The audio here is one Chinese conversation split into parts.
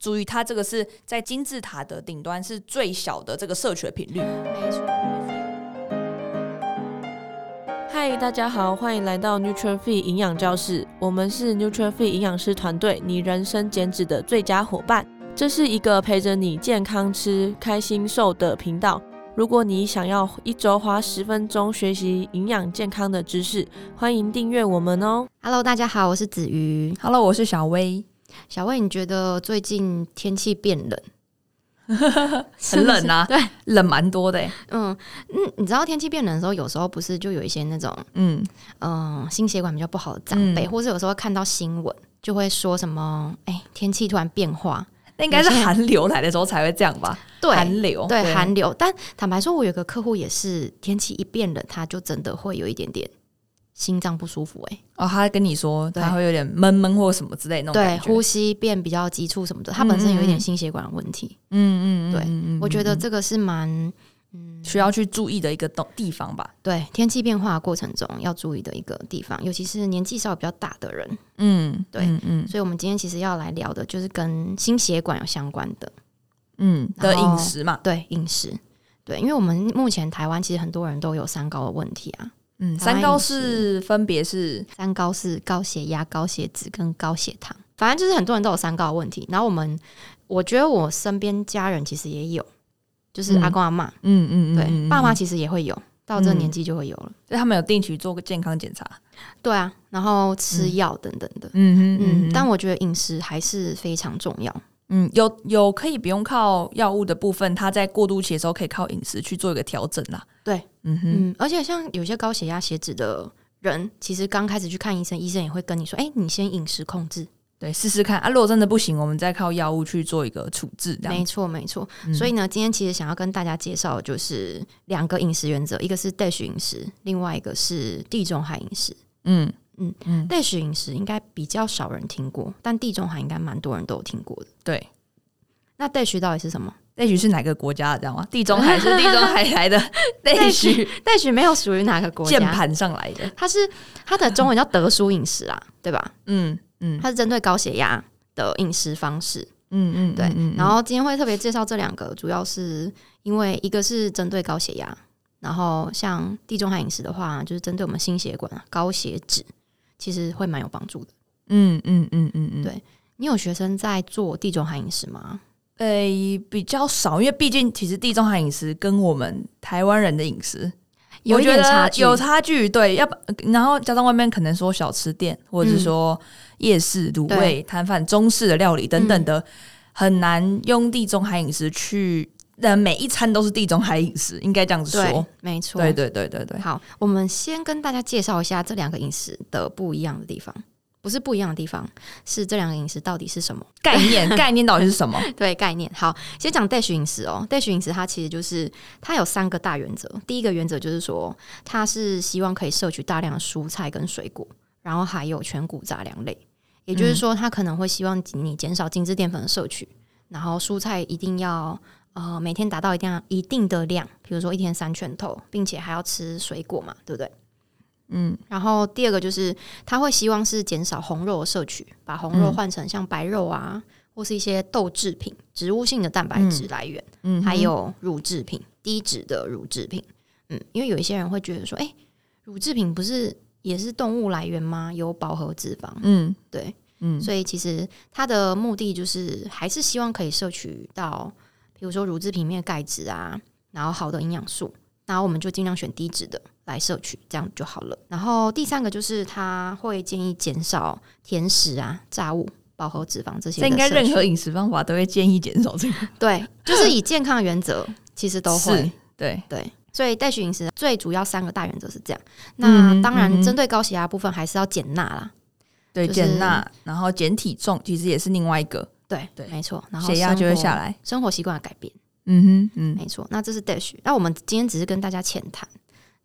注意，它这个是在金字塔的顶端是最小的这个摄取的频率。没错。嗨，大家好，欢迎来到 Nuture Fit 营养教室。我们是 Nuture Fit 营养师团队，你人生减脂的最佳伙伴。这是一个陪着你健康吃、开心瘦的频道。如果你想要一周花十分钟学习营养健康的知识，欢迎订阅我们哦。Hello，大家好，我是子瑜。Hello，我是小薇。小魏，你觉得最近天气变冷？很冷啊，对，冷蛮多的。嗯嗯，你知道天气变冷的时候，有时候不是就有一些那种嗯嗯、呃、心血管比较不好的长辈，嗯、或是有时候看到新闻就会说什么，哎、欸，天气突然变化，那应该是寒流来的时候才会这样吧？对，寒流，对，对寒流。但坦白说，我有个客户也是天气一变冷，他就真的会有一点点。心脏不舒服哎、欸，哦，他跟你说他会有点闷闷或什么之类的那种对，呼吸变比较急促什么的，他本身有一点心血管的问题，嗯嗯，对，嗯、我觉得这个是蛮嗯。需要去注意的一个地方吧。对，天气变化过程中要注意的一个地方，尤其是年纪稍微比较大的人，嗯，对，嗯，嗯，所以我们今天其实要来聊的就是跟心血管有相关的，嗯的饮食嘛，对，饮食，对，因为我们目前台湾其实很多人都有三高的问题啊。嗯，三高是分别是三高是高血压、高血脂跟高血糖，反正就是很多人都有三高的问题。然后我们，我觉得我身边家人其实也有，就是阿公阿妈，嗯嗯嗯，对，爸妈其实也会有，到这个年纪就会有了，所以他们有定期做个健康检查，对啊，然后吃药等等的，嗯嗯嗯，但我觉得饮食还是非常重要。嗯，有有可以不用靠药物的部分，它在过渡期的时候可以靠饮食去做一个调整啦。对，嗯哼嗯，而且像有些高血压、血脂的人，其实刚开始去看医生，医生也会跟你说：“哎、欸，你先饮食控制，对，试试看啊。如果真的不行，我们再靠药物去做一个处置。”没错，没错。嗯、所以呢，今天其实想要跟大家介绍的就是两个饮食原则，一个是 DASH 饮食，另外一个是地中海饮食。嗯嗯嗯，DASH 饮食应该比较少人听过，但地中海应该蛮多人都有听过的。对。那 DASH 到底是什么？DASH 是哪个国家的？知道吗？地中海是地中海来的 DASH，DASH 没有属于哪个国家？键盘上来的，它是它的中文叫德蔬饮食啊，对吧？嗯嗯，它是针对高血压的饮食方式。嗯嗯，对。然后今天会特别介绍这两个，主要是因为一个是针对高血压，然后像地中海饮食的话，就是针对我们心血管、高血脂，其实会蛮有帮助的。嗯嗯嗯嗯嗯，对。你有学生在做地中海饮食吗？诶、欸，比较少，因为毕竟其实地中海饮食跟我们台湾人的饮食有一点差距，有差距。对，要不然后加上外面可能说小吃店，或者是说夜市卤味摊贩、中式的料理等等的，嗯、很难用地中海饮食去，呃，每一餐都是地中海饮食，应该这样子说，没错，对对对对对。好，我们先跟大家介绍一下这两个饮食的不一样的地方。不是不一样的地方，是这两个饮食到底是什么概念？概念到底是什么？对，概念。好，先讲 DASH 饮食哦。DASH 饮食它其实就是它有三个大原则。第一个原则就是说，它是希望可以摄取大量的蔬菜跟水果，然后还有全谷杂粮类。也就是说，它可能会希望你减少精致淀粉的摄取，然后蔬菜一定要呃每天达到一定一定的量，比如说一天三拳头，并且还要吃水果嘛，对不对？嗯，然后第二个就是他会希望是减少红肉的摄取，把红肉换成像白肉啊，嗯、或是一些豆制品、植物性的蛋白质来源，嗯，还有乳制品、低脂的乳制品，嗯，因为有一些人会觉得说，哎，乳制品不是也是动物来源吗？有饱和脂肪，嗯，对，嗯，所以其实他的目的就是还是希望可以摄取到，比如说乳制品里面的钙质啊，然后好的营养素。然后我们就尽量选低脂的来摄取，这样就好了。然后第三个就是他会建议减少甜食啊、炸物、饱和脂肪这些。这应该任何饮食方法都会建议减少这个。对，就是以健康的原则，其实都会。对对，所以 DASH 饮食最主要三个大原则是这样。那当然，针对高血压部分还是要减钠啦。对，减钠，然后减体重，其实也是另外一个。对对，没错。然后血压就会下来，生活习惯的改变。嗯哼，嗯，没错，那这是 DASH。那我们今天只是跟大家浅谈，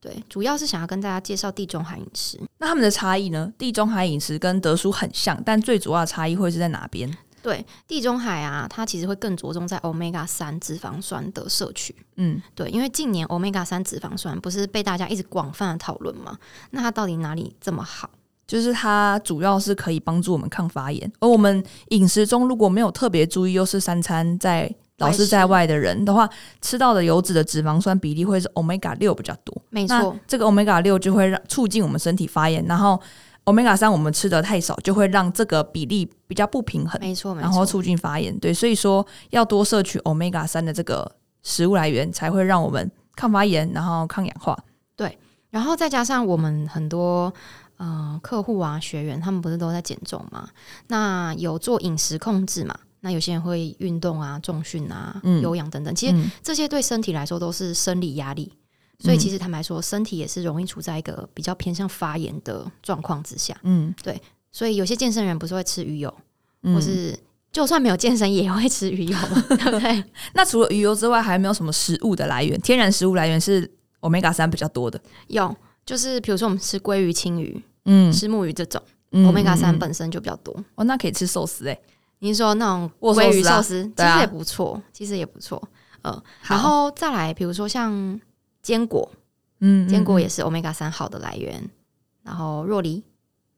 对，主要是想要跟大家介绍地中海饮食。那他们的差异呢？地中海饮食跟德叔很像，但最主要的差异会是在哪边？对，地中海啊，它其实会更着重在 Omega 三脂肪酸的摄取。嗯，对，因为近年 Omega 三脂肪酸不是被大家一直广泛的讨论吗？那它到底哪里这么好？就是它主要是可以帮助我们抗发炎。而我们饮食中如果没有特别注意，又是三餐在老是在外的人的话，吃到的油脂的脂肪酸比例会是 Omega 六比较多。没错，这个 Omega 六就会让促进我们身体发炎，然后 Omega 三我们吃的太少，就会让这个比例比较不平衡。没错，没错，然后促进发炎。对，所以说要多摄取 Omega 三的这个食物来源，才会让我们抗发炎，然后抗氧化。对，然后再加上我们很多呃客户啊、学员，他们不是都在减重吗？那有做饮食控制嘛？那有些人会运动啊、重训啊、嗯、有氧等等，其实这些对身体来说都是生理压力，嗯、所以其实坦白说，身体也是容易处在一个比较偏向发炎的状况之下。嗯，对，所以有些健身人不是会吃鱼油，嗯、或是就算没有健身也会吃鱼油，对不对？那除了鱼油之外，还有没有什么食物的来源？天然食物来源是 Omega 三比较多的，有，就是比如说我们吃鲑鱼、青鱼，嗯，吃木鱼这种、嗯、Omega 三本身就比较多。哦，那可以吃寿司哎、欸。你说那种鲑鱼寿司，其实也不错，其实也不错。嗯，然后再来，比如说像坚果，嗯，坚果也是 Omega 三好的来源。然后若梨，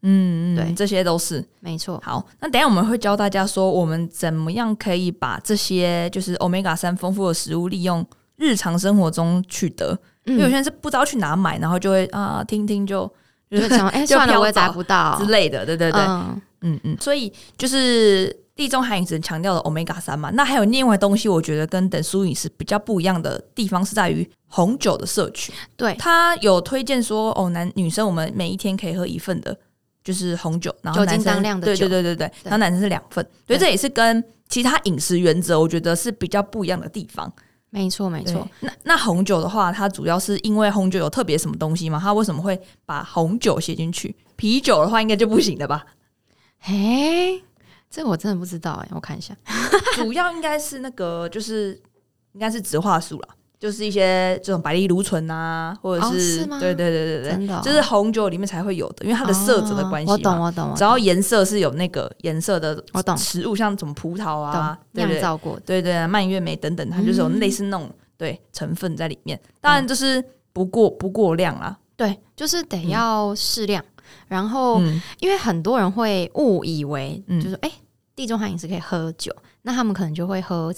嗯，对，这些都是没错。好，那等下我们会教大家说，我们怎么样可以把这些就是 Omega 三丰富的食物利用日常生活中取得。因为有些人是不知道去哪买，然后就会啊，听听就就想，哎，算了，我也找不到之类的，对对对，嗯嗯，所以就是。地中海饮食强调的 Omega 三嘛，那还有另外东西，我觉得跟等 sú 饮食比较不一样的地方是在于红酒的摄取。对，他有推荐说，哦，男女生我们每一天可以喝一份的，就是红酒，然后男生量对对对对对，然后男生是两份，所以这也是跟其他饮食原则，我觉得是比较不一样的地方。没错没错。那那红酒的话，它主要是因为红酒有特别什么东西吗？它为什么会把红酒写进去？啤酒的话应该就不行了吧？嘿。这个我真的不知道哎、欸，我看一下，主要应该是那个，就是应该是植化素啦，就是一些这种白藜芦醇啊，或者是，哦、是吗？对对对对对，就是红酒里面才会有的，因为它的色泽的关系、哦。我懂我懂，只要颜色是有那个颜色的，我懂。食物像什么葡萄啊，酿造过的，对对，啊，蔓越莓等等，它就是有类似那种、嗯、对成分在里面。当然就是不过不过量啦，对，就是得要适量。嗯、然后、嗯，因为很多人会误以为，就是哎。欸地中海饮食可以喝酒，那他们可能就会喝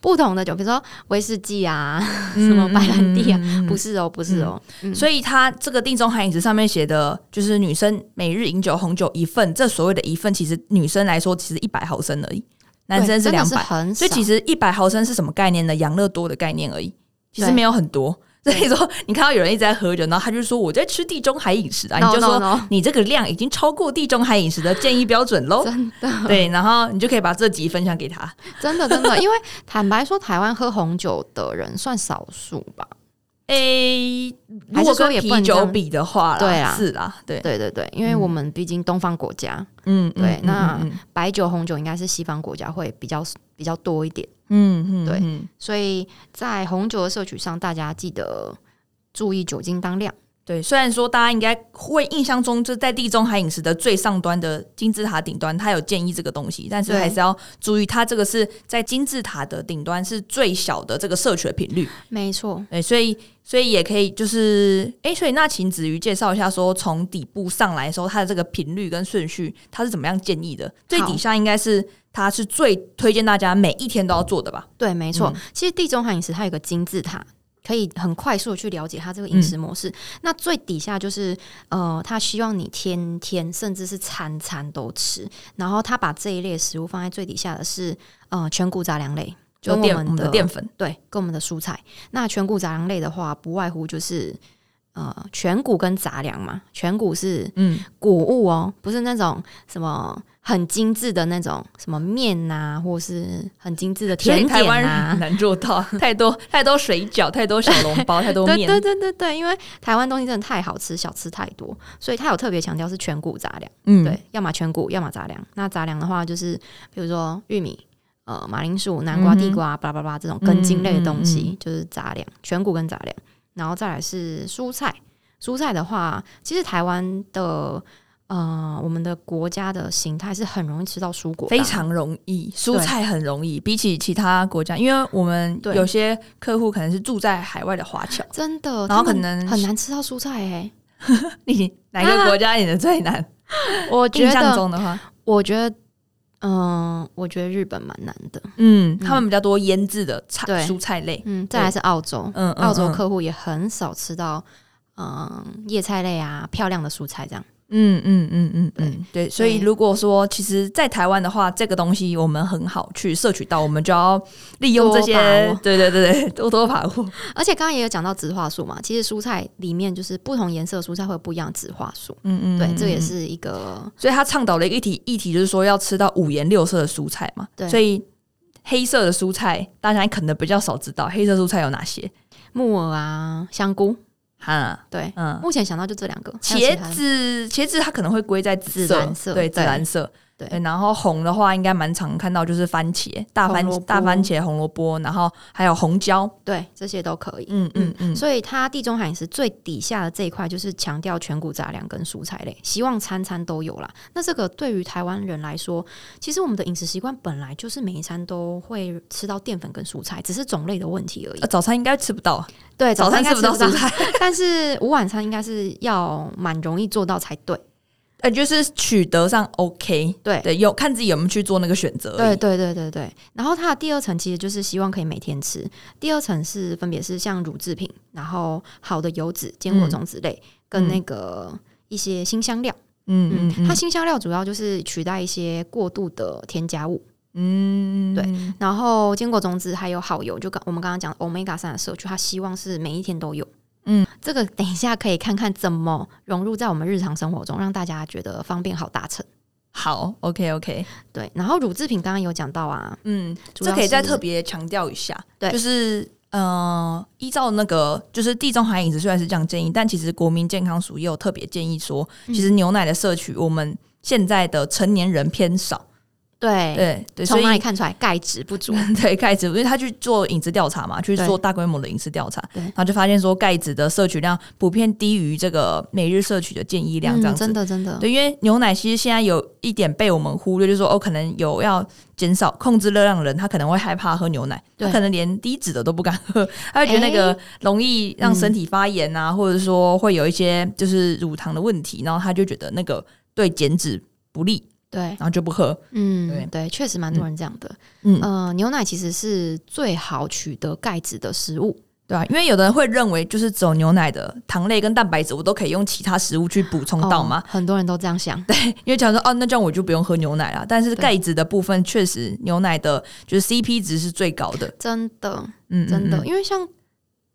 不同的酒，比如说威士忌啊，嗯、什么白兰地啊，嗯、不是哦，不是哦。嗯、所以，他这个地中海饮食上面写的就是女生每日饮酒红酒一份，这所谓的一份，其实女生来说其实一百毫升而已，男生是两百，所以其实一百毫升是什么概念呢？养乐多的概念而已，其实没有很多。所以说，你看到有人一直在喝酒，然后他就说我在吃地中海饮食啊，no, 你就说 no, no. 你这个量已经超过地中海饮食的建议标准喽。真的，对，然后你就可以把这集分享给他。真的，真的，因为坦白说，台湾喝红酒的人算少数吧。诶、欸，如果跟啤酒比的话，对啊，是啦，对。对对对，因为我们毕竟东方国家，嗯，对，那白酒、红酒应该是西方国家会比较比较多一点，嗯嗯，对，所以在红酒的摄取上，大家记得注意酒精当量。对，虽然说大家应该会印象中，就在地中海饮食的最上端的金字塔顶端，它有建议这个东西，但是还是要注意，它这个是在金字塔的顶端是最小的这个摄取的频率。没错，对，所以所以也可以就是，哎，所以那请子瑜介绍一下，说从底部上来的时候，它的这个频率跟顺序，它是怎么样建议的？最底下应该是它是最推荐大家每一天都要做的吧？对，没错。嗯、其实地中海饮食它有个金字塔。可以很快速的去了解他这个饮食模式。嗯、那最底下就是，呃，他希望你天天甚至是餐餐都吃。然后他把这一类食物放在最底下的是，呃，全谷杂粮类，就我们的淀粉，对，跟我们的蔬菜。那全谷杂粮类的话，不外乎就是。呃，全谷跟杂粮嘛，全谷是嗯谷物哦，不是那种什么很精致的那种什么面呐、啊，或是很精致的甜点啊，台湾人很难做到太多太多水饺，太多小笼包，太多面。对对对对对，因为台湾东西真的太好吃，小吃太多，所以他有特别强调是全谷杂粮。嗯，对，要么全谷，要么杂粮。那杂粮的话，就是比如说玉米、呃马铃薯、南瓜、地瓜，巴拉巴拉这种根茎类的东西，嗯嗯嗯、就是杂粮，全谷跟杂粮。然后再来是蔬菜，蔬菜的话，其实台湾的呃，我们的国家的形态是很容易吃到蔬果，非常容易，蔬菜很容易，比起其他国家，因为我们有些客户可能是住在海外的华侨，真的，然后可能很难吃到蔬菜诶、欸。你哪个国家你的最难？我觉得，印象中的话，我觉得，嗯，我觉得日本蛮难的。嗯，他们比较多腌制的菜、蔬菜类。嗯，再来是澳洲，嗯，澳洲客户也很少吃到，嗯，叶菜类啊，漂亮的蔬菜这样。嗯嗯嗯嗯嗯，对，所以如果说其实，在台湾的话，这个东西我们很好去摄取到，我们就要利用这些，对对对对，多多把握。而且刚刚也有讲到植化素嘛，其实蔬菜里面就是不同颜色的蔬菜会有不一样的植化素。嗯嗯，对，这也是一个，所以他倡导的一个议题，议题就是说要吃到五颜六色的蔬菜嘛。对，所以黑色的蔬菜大家可能比较少知道，黑色蔬菜有哪些？木耳啊，香菇。啊，对，嗯，目前想到就这两个。茄子，茄子它可能会归在紫蓝色，对，紫蓝色。对，然后红的话，应该蛮常看到，就是番茄、大番大番茄、红萝卜，然后还有红椒，对，这些都可以。嗯嗯嗯。所以它地中海饮食最底下的这一块，就是强调全谷杂粮跟蔬菜类，希望餐餐都有啦。那这个对于台湾人来说，其实我们的饮食习惯本来就是每一餐都会吃到淀粉跟蔬菜，只是种类的问题而已。早餐应该吃不到，对，早餐应该吃不到蔬菜，但是午晚餐应该是要蛮容易做到才对。呃，就是取得上 OK，对对，有看自己有没有去做那个选择。对对对对对。然后它的第二层其实就是希望可以每天吃。第二层是分别是像乳制品，然后好的油脂、坚果种子类，嗯、跟那个一些新香料。嗯嗯，嗯，它新香料主要就是取代一些过度的添加物。嗯，对。然后坚果种子还有好油，就刚我们刚刚讲 Omega 三的摄取，它希望是每一天都有。嗯，这个等一下可以看看怎么融入在我们日常生活中，让大家觉得方便好达成。好，OK OK，对。然后乳制品刚刚有讲到啊，嗯，这可以再特别强调一下，对，就是呃，依照那个就是地中海饮食虽然是这样建议，但其实国民健康署也有特别建议说，其实牛奶的摄取我们现在的成年人偏少。对对对，从哪里看出来钙质不足？对钙质，因为他去做饮食调查嘛，去做大规模的饮食调查，然后就发现说钙质的摄取量普遍低于这个每日摄取的建议量，这样子。真的真的。对，因为牛奶其实现在有一点被我们忽略，就是说哦，可能有要减少控制热量的人，他可能会害怕喝牛奶，他可能连低脂的都不敢喝，他会觉得那个容易让身体发炎啊，或者说会有一些就是乳糖的问题，然后他就觉得那个对减脂不利。对，然后就不喝。嗯，对对，确实蛮多人这样的。嗯，呃，牛奶其实是最好取得钙质的食物，对啊，因为有的人会认为，就是走牛奶的糖类跟蛋白质，我都可以用其他食物去补充到嘛。很多人都这样想，对，因为假如说哦，那这样我就不用喝牛奶了。但是钙质的部分，确实牛奶的就是 CP 值是最高的，真的，嗯，真的，因为像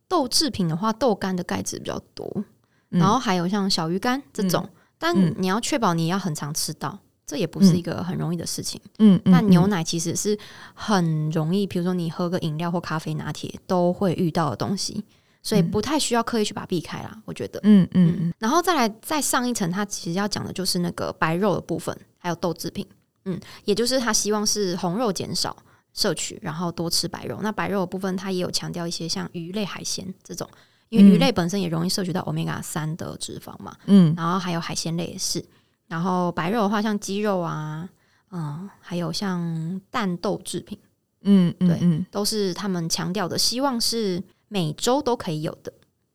豆制品的话，豆干的钙质比较多，然后还有像小鱼干这种，但你要确保你要很常吃到。这也不是一个很容易的事情，嗯，但牛奶其实是很容易，比如说你喝个饮料或咖啡拿铁都会遇到的东西，所以不太需要刻意去把它避开啦，我觉得，嗯嗯嗯。然后再来再上一层，它其实要讲的就是那个白肉的部分，还有豆制品，嗯，也就是他希望是红肉减少摄取，然后多吃白肉。那白肉的部分，它也有强调一些像鱼类、海鲜这种，因为鱼类本身也容易摄取到欧米伽三的脂肪嘛，嗯，然后还有海鲜类也是。然后白肉的话，像鸡肉啊，嗯，还有像蛋豆制品，嗯，对，嗯，都是他们强调的，希望是每周都可以有的。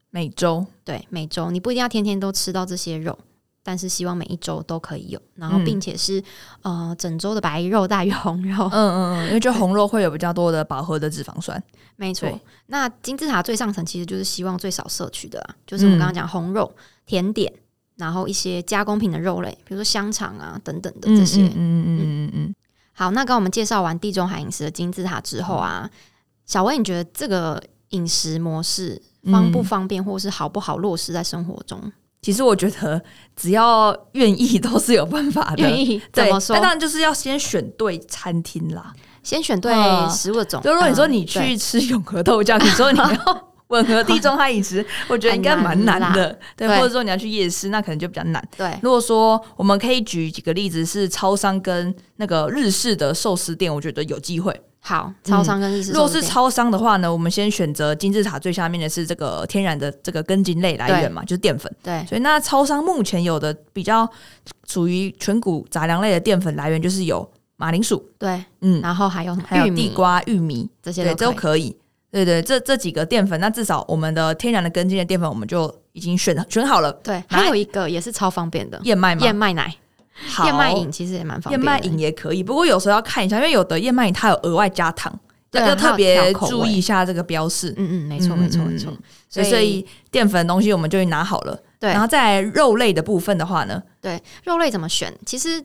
每周，对，每周你不一定要天天都吃到这些肉，但是希望每一周都可以有。然后，并且是、嗯、呃，整周的白肉大于红肉。嗯嗯嗯，因为就红肉会有比较多的饱和的脂肪酸。没错。那金字塔最上层其实就是希望最少摄取的，就是我们刚刚讲红肉、甜点。然后一些加工品的肉类，比如说香肠啊等等的这些，嗯嗯嗯嗯嗯，嗯。好，那刚我们介绍完地中海饮食的金字塔之后啊，小薇，你觉得这个饮食模式方不方便，或是好不好落实在生活中？其实我觉得只要愿意都是有办法的。愿意怎么说？当然就是要先选对餐厅啦，先选对食物的种。就如果你说你去吃永和豆浆，你说你要。吻合地中海饮食，我觉得应该蛮难的，对，或者说你要去夜市，那可能就比较难。对，如果说我们可以举几个例子，是超商跟那个日式的寿司店，我觉得有机会。好，超商跟日式，如果是超商的话呢，我们先选择金字塔最下面的是这个天然的这个根茎类来源嘛，就是淀粉。对，所以那超商目前有的比较属于全谷杂粮类的淀粉来源，就是有马铃薯，对，嗯，然后还有还有地瓜、玉米。这些都可以。对对，这这几个淀粉，那至少我们的天然的根茎的淀粉，我们就已经选选好了。对，还有一个也是超方便的燕麦嘛，燕麦奶。燕麦饮其实也蛮方便，燕麦饮也可以，不过有时候要看一下，因为有的燕麦饮它有额外加糖，对，要特别注意一下这个标示。嗯嗯，没错没错没错。所以，所以淀粉的东西我们就拿好了。对，然后在肉类的部分的话呢，对，肉类怎么选？其实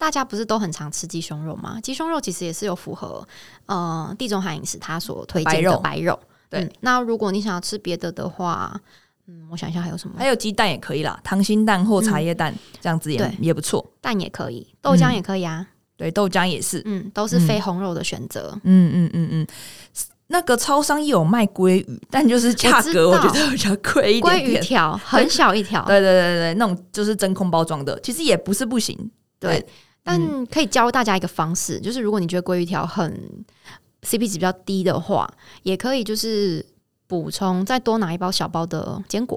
大家不是都很常吃鸡胸肉吗？鸡胸肉其实也是有符合呃地中海饮食它所推荐的白肉。对，那如果你想要吃别的的话。嗯，我想一下还有什么？还有鸡蛋也可以啦，溏心蛋或茶叶蛋、嗯、这样子也也不错。蛋也可以，豆浆也可以啊。嗯、对，豆浆也是，嗯，都是非红肉的选择。嗯嗯嗯嗯。那个超商也有卖鲑鱼，但就是价格我觉得比较贵一点点。鲑鱼条很小一条，对对对对，那种就是真空包装的，其实也不是不行。对，对但可以教大家一个方式，就是如果你觉得鲑鱼条很 CP 值比较低的话，也可以就是。补充再多拿一包小包的坚果，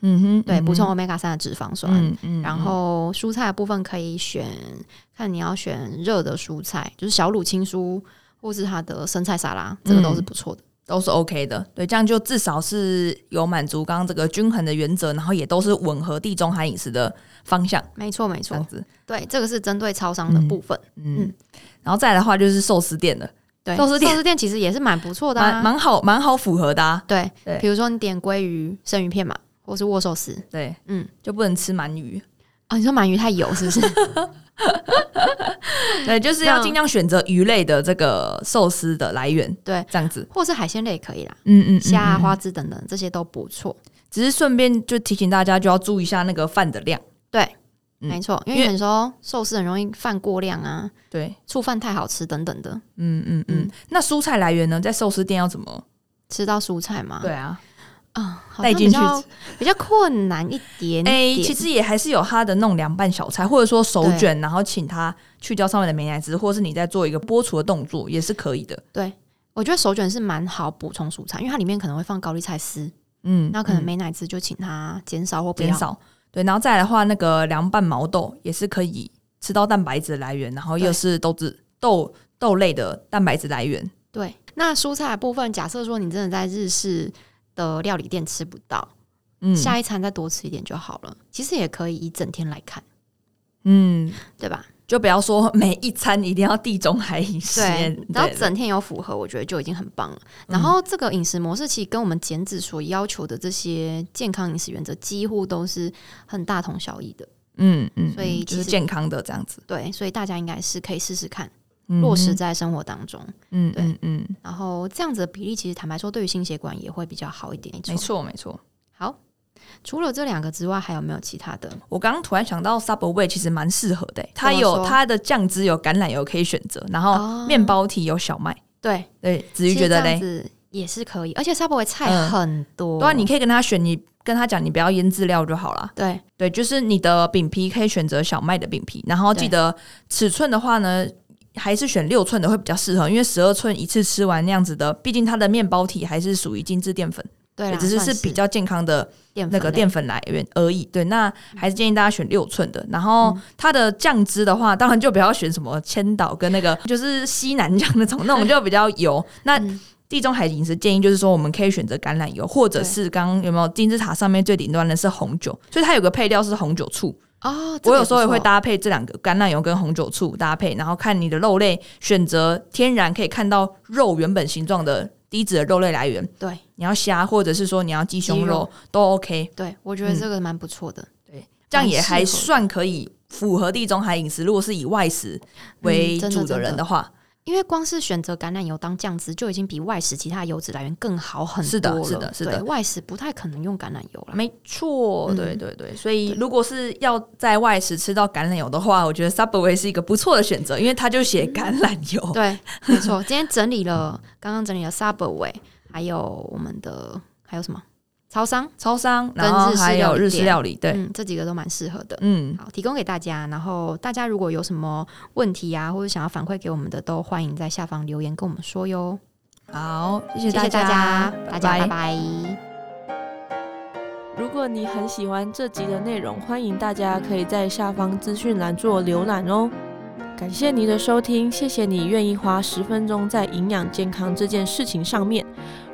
嗯哼，对，补充 Omega 三的脂肪酸，嗯嗯，然后蔬菜的部分可以选，看你要选热的蔬菜，就是小鲁青蔬或是它的生菜沙拉，这个都是不错的，都是 OK 的，对，这样就至少是有满足刚刚这个均衡的原则，然后也都是吻合地中海饮食的方向，没错没错，对，这个是针对超商的部分，嗯，然后再来的话就是寿司店的。对，寿司店，寿司店其实也是蛮不错的，啊，蛮好，蛮好符合的，啊。对，对，比如说你点鲑鱼生鱼片嘛，或是握寿司，对，嗯，就不能吃鳗鱼。啊？你说鳗鱼太油是不是？对，就是要尽量选择鱼类的这个寿司的来源，对，这样子，或是海鲜类也可以啦，嗯嗯，虾啊、花枝等等这些都不错。只是顺便就提醒大家，就要注意一下那个饭的量，对。没错，因为有时候寿司很容易饭过量啊，对，醋饭太好吃等等的。嗯嗯嗯。那蔬菜来源呢？在寿司店要怎么吃到蔬菜吗？对啊，啊，带进去比较困难一点点。哎，其实也还是有他的那种凉拌小菜，或者说手卷，然后请他去掉上面的美奶汁，或是你在做一个剥除的动作，也是可以的。对，我觉得手卷是蛮好补充蔬菜，因为它里面可能会放高丽菜丝。嗯，那可能美奶汁就请他减少或减少。对，然后再来的话，那个凉拌毛豆也是可以吃到蛋白质的来源，然后又是豆子豆豆类的蛋白质来源。对，那蔬菜的部分，假设说你真的在日式的料理店吃不到，嗯，下一餐再多吃一点就好了。其实也可以一整天来看，嗯，对吧？就不要说每一餐一定要地中海饮食，然后整天有符合，我觉得就已经很棒了。然后这个饮食模式其实跟我们减脂所要求的这些健康饮食原则几乎都是很大同小异的。嗯嗯，所以就是健康的这样子。对，所以大家应该是可以试试看，落实在生活当中。嗯，对，嗯。然后这样子的比例，其实坦白说，对于心血管也会比较好一点。没错，没错。好。除了这两个之外，还有没有其他的？我刚刚突然想到，Subway 其实蛮适合的，它有它的酱汁有橄榄油可以选择，然后面包体有小麦。对对，子瑜觉得嘞，也是可以，而且 Subway 菜很多，对啊，你可以跟他选，你跟他讲，你不要腌制料就好了。对对，就是你的饼皮可以选择小麦的饼皮，然后记得尺寸的话呢，还是选六寸的会比较适合，因为十二寸一次吃完那样子的，毕竟它的面包体还是属于精致淀粉。对，只是是比较健康的那个淀粉来源而已。对，那还是建议大家选六寸的。然后它的酱汁的话，当然就不要选什么千岛跟那个 就是西南酱那种，那种就比较油。那地中海饮食建议就是说，我们可以选择橄榄油，或者是刚刚有没有金字塔上面最顶端的是红酒，所以它有个配料是红酒醋哦。我有时候也会搭配这两个橄榄油跟红酒醋搭配，然后看你的肉类选择天然可以看到肉原本形状的。低脂的肉类来源，对，你要虾或者是说你要鸡胸肉，肉都 OK。对，我觉得这个蛮不错的，嗯，对，这样也还算可以符合地中海饮食。如果是以外食为主的人的话。嗯因为光是选择橄榄油当酱汁就已经比外食其他油脂来源更好很多了。是的，是的，是的。外食不太可能用橄榄油了。没错，对对对。所以如果是要在外食吃到橄榄油的话，我觉得 Subway 是一个不错的选择，因为它就写橄榄油。对，没错。今天整理了，刚刚整理了 Subway，还有我们的还有什么？超商、超商，然后还有日式料理，对，嗯，这几个都蛮适合的，嗯，好，提供给大家。然后大家如果有什么问题啊，或者想要反馈给我们的，都欢迎在下方留言跟我们说哟。好，谢谢大家，大家，大家拜拜。如果你很喜欢这集的内容，欢迎大家可以在下方资讯栏做浏览哦。感谢你的收听，谢谢你愿意花十分钟在营养健康这件事情上面。